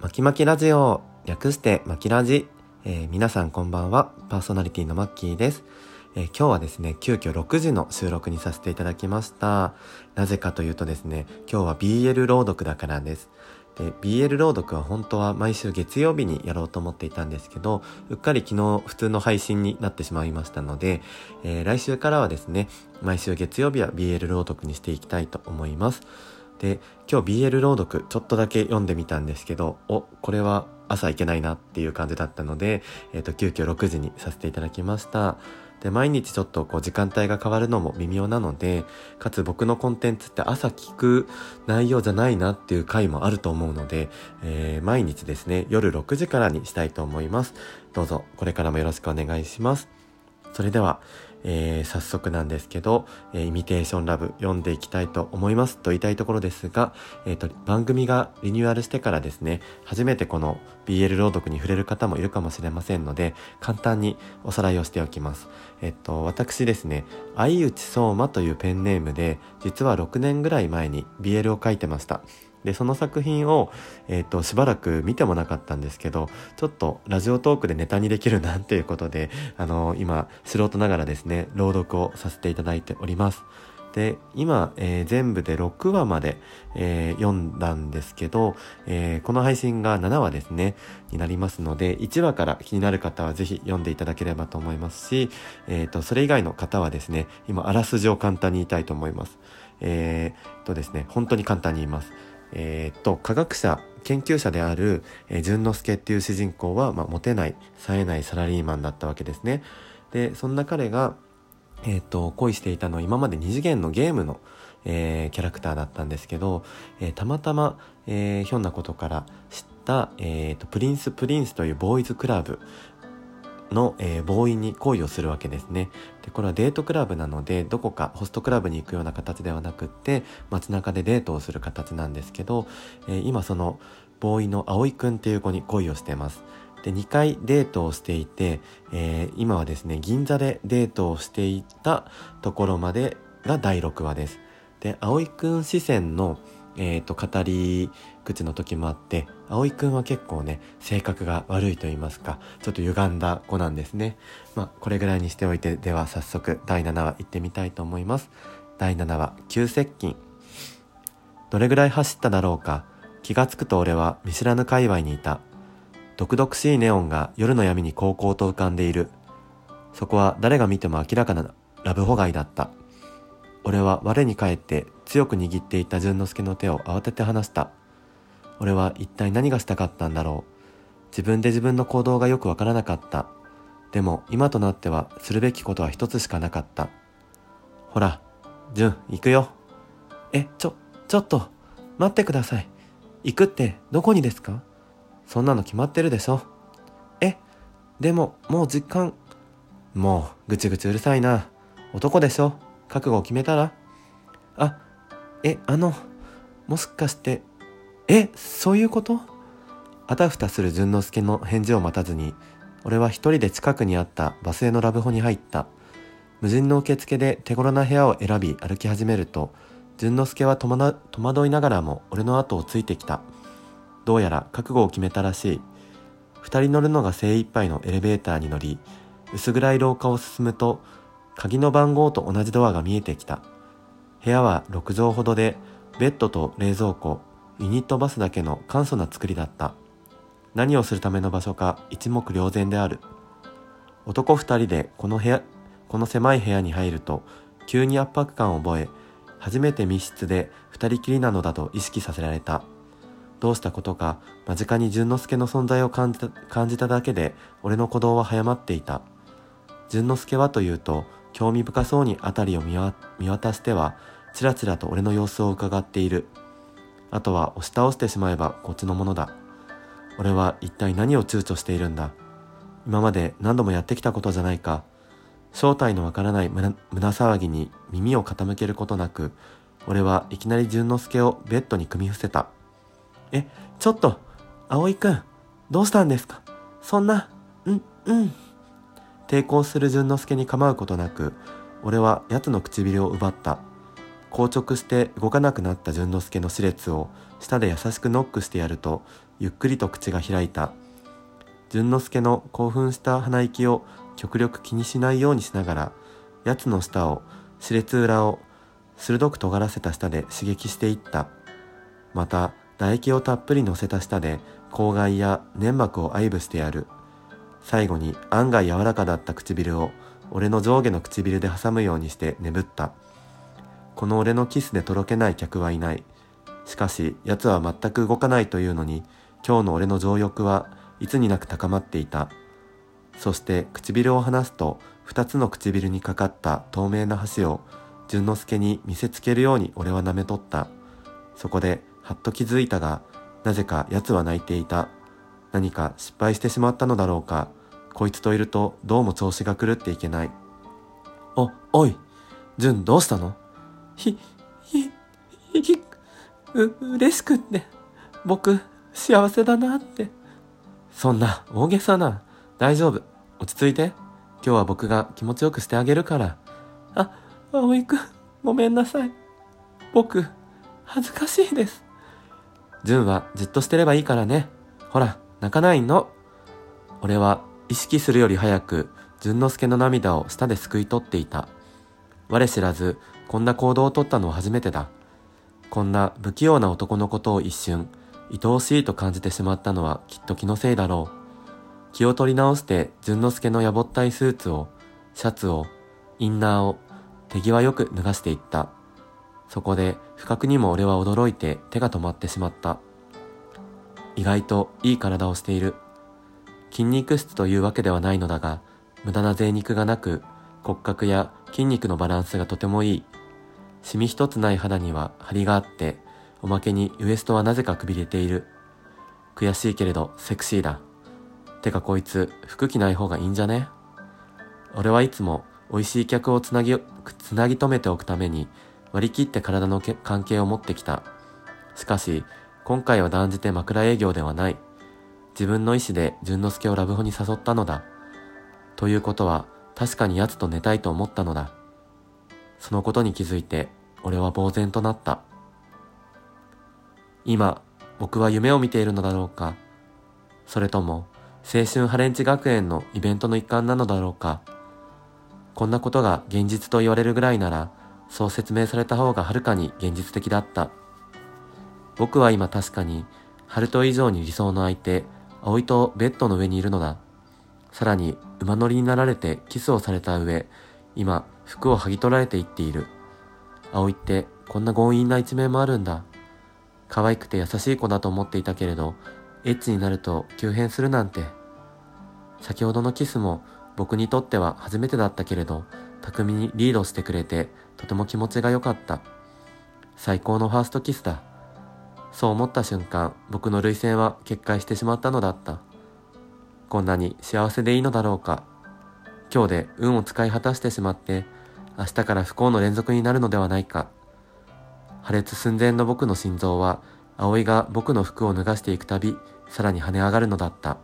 まきまきラジオ略してまきラジ、えー、皆さんこんばんは。パーソナリティのマッキーです、えー、今日はですね急遽6時の収録にさせていただきました。なぜかというとですね今日は BL 朗読だからです。で BL 朗読は本当は毎週月曜日にやろうと思っていたんですけどうっかり昨日普通の配信になってしまいましたので、えー、来週からはですね毎週月曜日は BL 朗読にしていきたいと思います。で今日 BL 朗読ちょっとだけ読んでみたんですけどおこれは朝いけないなっていう感じだったので、えーと、急遽6時にさせていただきました。で毎日ちょっとこう時間帯が変わるのも微妙なのでかつ僕のコンテンツって朝聞く内容じゃないなっていう回もあると思うので、えー、毎日ですね夜6時からにしたいと思います。どうぞこれからもよろしくお願いします。それではえー、早速なんですけど、えー、イミテーションラブ読んでいきたいと思いますと言いたいところですが、えーと、番組がリニューアルしてからですね、初めてこの BL 朗読に触れる方もいるかもしれませんので、簡単におさらいをしておきます。えっ、と、私ですね、相内相馬というペンネームで、実は6年ぐらい前に BL を書いてました。でその作品を、えーと、しばらく見てもなかったんですけどちょっとラジオトークでネタにできるなっていうことで、あの、今素人ながらですね朗読をさせていただいておりますで今、えー、全部で6話まで、えー、読んだんですけど、えー、この配信が7話ですねになりますので1話から気になる方はぜひ読んでいただければと思いますし、えーと、それ以外の方はですね今あらすじを簡単に言いたいと思います。えー、とですね本当に簡単に言います。えー、っと科学者研究者である、えー、淳之介っていう主人公は、まあ、モテない冴えないサラリーマンだったわけですね。でそんな彼が、えー、と恋していたのは今まで二次元のゲームの、えー、キャラクターだったんですけど、えー、たまたま、え、ひょんなことから知った、えーと、とプリンス・プリンスというボーイズクラブの、えー、ボーイに恋をするわけですね。でこれはデートクラブなのでどこかホストクラブに行くような形ではなくって街中でデートをする形なんですけど、え、今そのボーイの葵くんっていう子に恋をしてます。で2回デートをしていて、えー、今はですね銀座でデートをしていたところまでが第6話です。で葵くん視線のえーと、語り口の時もあって葵くんは結構ね性格が悪いと言いますかちょっと歪んだ子なんですね。まあこれぐらいにしておいてでは早速第7話行ってみたいと思います。第7話急接近。どれぐらい走っただろうか。気がつくと俺は見知らぬ界隈にいた。毒々しいネオンが夜の闇に高校と浮かんでいるそこは誰が見ても明らかなラブホ街だった俺は我に返って強く握っていた淳之介の手を慌てて離した。俺は一体何がしたかったんだろう。自分で自分の行動がよくわからなかった。でも今となってはするべきことは一つしかなかった。ほら、淳、行くよ。え、ちょ、ちょっと、待ってください。行くってどこにですか？そんなの決まってるでしょ。え、でももう実感。もうぐちぐちうるさいな。男でしょ。覚悟を決めたらあ、え、あの、もしかして、え、そういうこと？あたふたする淳之介の返事を待たずに、俺は一人で近くにあったバスへのラブホに入った。無人の受付で手頃な部屋を選び歩き始めると、淳之介は戸惑いながらも俺の後をついてきた。どうやら覚悟を決めたらしい。二人乗るのが精一杯のエレベーターに乗り、薄暗い廊下を進むと、鍵の番号と同じドアが見えてきた。部屋は6畳ほどで、ベッドと冷蔵庫、ユニットバスだけの簡素な作りだった。何をするための場所か一目瞭然である。男二人でこの部屋、この狭い部屋に入ると、急に圧迫感を覚え、初めて密室で二人きりなのだと意識させられた。どうしたことか、間近に淳之介の存在を感じた感じただけで、俺の鼓動は早まっていた。淳之介はというと、興味深そうに辺りを見渡しては、ちらちらと俺の様子を伺っている。あとは押し倒してしまえばこっちのものだ。俺は一体何を躊躇しているんだ。今まで何度もやってきたことじゃないか。正体のわからない胸騒ぎに耳を傾けることなく、俺はいきなり淳之介をベッドに組み伏せた。え、ちょっと、葵くん、どうしたんですか？そんな、うん、うん。抵抗する淳之介に構うことなく、俺は奴の唇を奪った。硬直して動かなくなった淳之介の歯列を舌で優しくノックしてやるとゆっくりと口が開いた淳之介の興奮した鼻息を極力気にしないようにしながら奴の舌を歯列裏を鋭く尖らせた舌で刺激していったまた唾液をたっぷり乗せた舌で口外や粘膜を愛撫してやる。最後に案外柔らかだった唇を俺の上下の唇で挟むようにして眠った。この俺のキスでとろけない客はいない。しかし奴は全く動かないというのに今日の俺の情欲はいつになく高まっていた。そして唇を離すと二つの唇にかかった透明な箸を淳之介に見せつけるように俺は舐めとった。そこではっと気づいたがなぜか奴は泣いていた。何か失敗してしまったのだろうか。こいつといるとどうも調子が狂っていけない。おおい淳どうしたの？ひひひう嬉しくって僕幸せだなって。そんな大げさな。大丈夫。落ち着いて。今日は僕が気持ちよくしてあげるから。あ葵くんごめんなさい。僕恥ずかしいです。純はじっとしてればいいからね。ほら泣かないの。俺は意識するより早く淳之介の涙を舌ですくい取っていた。我知らずこんな行動をとったのは初めてだ。こんな不器用な男のことを一瞬愛おしいと感じてしまったのはきっと気のせいだろう。気を取り直して淳之介のやぼったいスーツをシャツをインナーを手際よく脱がしていった。そこで不覚にも俺は驚いて手が止まってしまった意外といい体をしている筋肉質というわけではないのだが無駄な贅肉がなく骨格や筋肉のバランスがとてもいいシミ一つない肌には張りがあって、おまけにウエストはなぜかくびれている。悔しいけれどセクシーだ。てかこいつ服着ない方がいいんじゃね？俺はいつも美味しい客をつなぎ、つなぎ止めておくために割り切って体の関係を持ってきた。しかし、今回は断じて枕営業ではない。自分の意志で淳之介をラブホに誘ったのだ。ということは、確かに奴と寝たいと思ったのだ。そのことに気づいて俺は呆然となった。今、僕は夢を見ているのだろうかそれとも青春ハレンチ学園のイベントの一環なのだろうかこんなことが現実と言われるぐらいならそう説明された方がはるかに現実的だった。僕は今確かに、ハルト以上に理想の相手、葵とベッドの上にいるのだ。さらに馬乗りになられてキスをされた上、今、服を剥ぎ取られていっている。葵ってこんな強引な一面もあるんだ。可愛くて優しい子だと思っていたけれど、エッチになると急変するなんて。先ほどのキスも僕にとっては初めてだったけれど、巧みにリードしてくれてとても気持ちが良かった。最高のファーストキスだ。そう思った瞬間、僕の涙腺は決壊してしまったのだった。こんなに幸せでいいのだろうか。今日で運を使い果たしてしまって、明日から不幸の連続になるのではないか。破裂寸前の僕の心臓は、葵が僕の服を脱がしていくたび、さらに跳ね上がるのだった。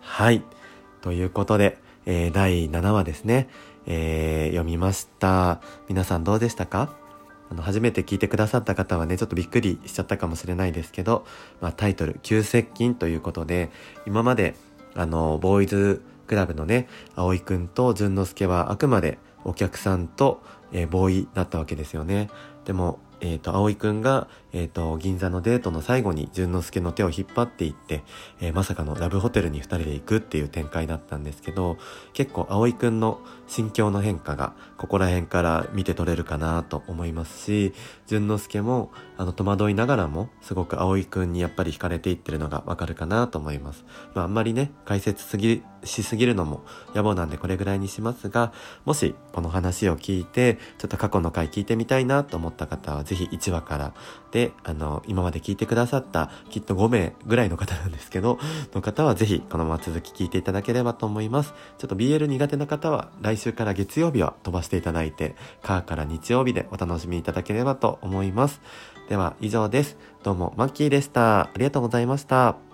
はい。ということで、えー、第7話ですね、えー、読みました。皆さんどうでしたか？あの、初めて聞いてくださった方はね、ちょっとびっくりしちゃったかもしれないですけど、まあ、タイトル、急接近ということで、今まで、あの、ボーイズクラブのね、葵くんと淳之介はあくまでお客さんと、えー、ボーイだったわけですよね。でも、えっ、ー、と、葵くんが、えっ、ー、と、銀座のデートの最後に淳之介の手を引っ張っていって、えー、まさかのラブホテルに二人で行くっていう展開だったんですけど、結構葵くんの心境の変化が、ここら辺から見て取れるかなと思いますし、淳之介も、あの、戸惑いながらも、すごく葵くんにやっぱり惹かれていってるのがわかるかなと思います。まあ、あんまりね、解説すぎ、しすぎるのも野暮なんでこれぐらいにしますが、もし、この話を聞いて、ちょっと過去の回聞いてみたいなと思った方は、ぜひ1話から、で、あの、今まで聞いてくださった、きっと5名ぐらいの方なんですけど、の方はぜひ、このまま続き聞いていただければと思います。ちょっと BL 苦手な方は、来週から月曜日は飛ばしていただいて、カーから日曜日でお楽しみいただければと思います。では、以上です。どうも、マッキーでした。ありがとうございました。